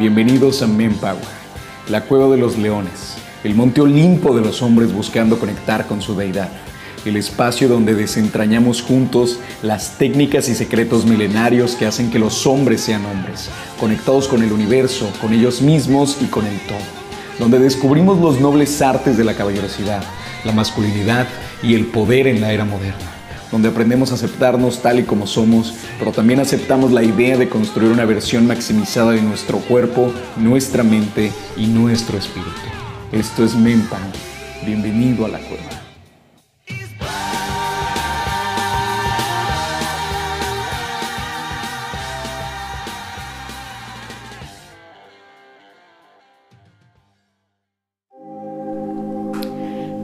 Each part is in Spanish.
Bienvenidos a Power, la cueva de los leones, el monte Olimpo de los hombres buscando conectar con su deidad, el espacio donde desentrañamos juntos las técnicas y secretos milenarios que hacen que los hombres sean hombres, conectados con el universo, con ellos mismos y con el todo, donde descubrimos los nobles artes de la caballerosidad, la masculinidad y el poder en la era moderna donde aprendemos a aceptarnos tal y como somos, pero también aceptamos la idea de construir una versión maximizada de nuestro cuerpo, nuestra mente y nuestro espíritu. Esto es Mempan. Bienvenido a la cueva.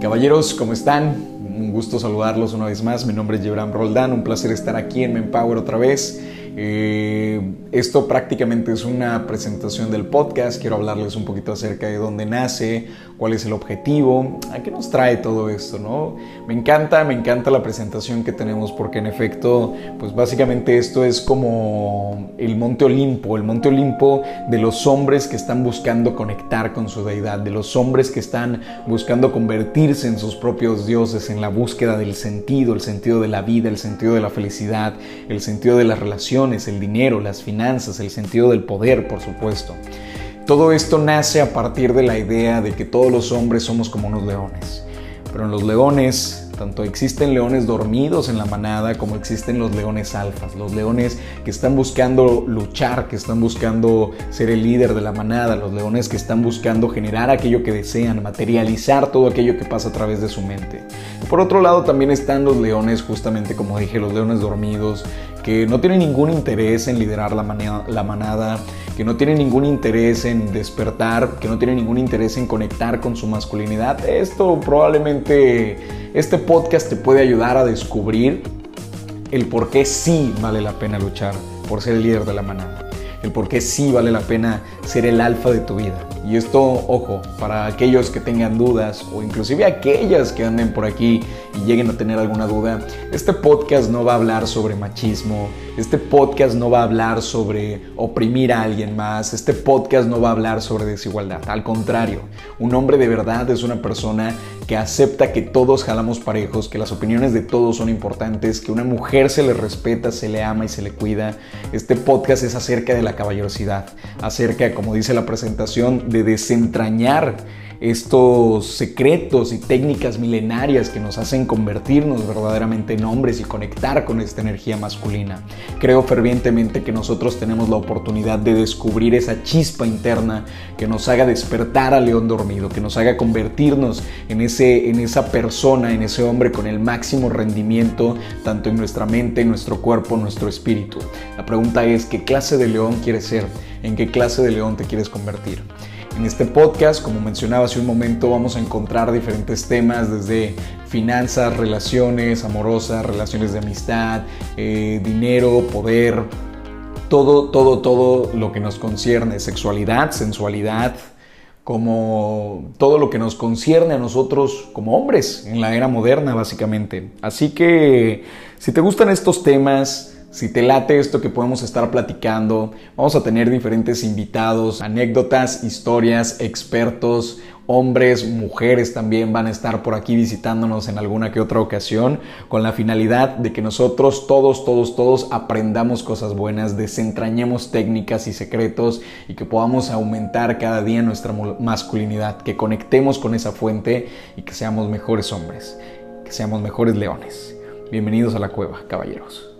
Caballeros, ¿cómo están? Un gusto saludarlos una vez más. Mi nombre es Jebram Roldán. Un placer estar aquí en Mempower otra vez. Eh, esto prácticamente es una presentación del podcast. Quiero hablarles un poquito acerca de dónde nace, cuál es el objetivo, a qué nos trae todo esto, ¿no? Me encanta, me encanta la presentación que tenemos porque en efecto, pues básicamente esto es como el Monte Olimpo, el Monte Olimpo de los hombres que están buscando conectar con su deidad, de los hombres que están buscando convertirse en sus propios dioses, en la búsqueda del sentido, el sentido de la vida, el sentido de la felicidad, el sentido de las relaciones, el dinero, las finanzas, el sentido del poder, por supuesto. Todo esto nace a partir de la idea de que todos los hombres somos como unos leones. Pero en los leones, tanto existen leones dormidos en la manada como existen los leones alfas, los leones que están buscando luchar, que están buscando ser el líder de la manada, los leones que están buscando generar aquello que desean, materializar todo aquello que pasa a través de su mente. por otro lado también están los leones, justamente como dije, los leones dormidos, que no tienen ningún interés en liderar la, la manada, que no tiene ningún interés en despertar, que no tiene ningún interés en conectar con su masculinidad, esto probablemente, este podcast te puede ayudar a descubrir el por qué sí vale la pena luchar por ser el líder de la manada, el por qué sí vale la pena ser el alfa de tu vida. Y esto, ojo, para aquellos que tengan dudas o inclusive aquellas que anden por aquí y lleguen a tener alguna duda, este podcast no va a hablar sobre machismo, este podcast no va a hablar sobre oprimir a alguien más, este podcast no va a hablar sobre desigualdad. Al contrario, un hombre de verdad es una persona que acepta que todos jalamos parejos, que las opiniones de todos son importantes, que una mujer se le respeta, se le ama y se le cuida. Este podcast es acerca de la caballerosidad, acerca, como dice la presentación, de desentrañar estos secretos y técnicas milenarias que nos hacen convertirnos verdaderamente en hombres y conectar con esta energía masculina. Creo fervientemente que nosotros tenemos la oportunidad de descubrir esa chispa interna que nos haga despertar al león dormido, que nos haga convertirnos en, ese, en esa persona, en ese hombre con el máximo rendimiento, tanto en nuestra mente, en nuestro cuerpo, en nuestro espíritu. La pregunta es, ¿qué clase de león quieres ser? ¿En qué clase de león te quieres convertir? En este podcast, como mencionaba hace un momento, vamos a encontrar diferentes temas desde finanzas, relaciones amorosas, relaciones de amistad, eh, dinero, poder, todo, todo, todo lo que nos concierne, sexualidad, sensualidad, como todo lo que nos concierne a nosotros como hombres en la era moderna, básicamente. Así que si te gustan estos temas, si te late esto que podemos estar platicando, vamos a tener diferentes invitados, anécdotas, historias, expertos, hombres, mujeres también van a estar por aquí visitándonos en alguna que otra ocasión con la finalidad de que nosotros todos, todos, todos aprendamos cosas buenas, desentrañemos técnicas y secretos y que podamos aumentar cada día nuestra masculinidad, que conectemos con esa fuente y que seamos mejores hombres, que seamos mejores leones. Bienvenidos a la cueva, caballeros.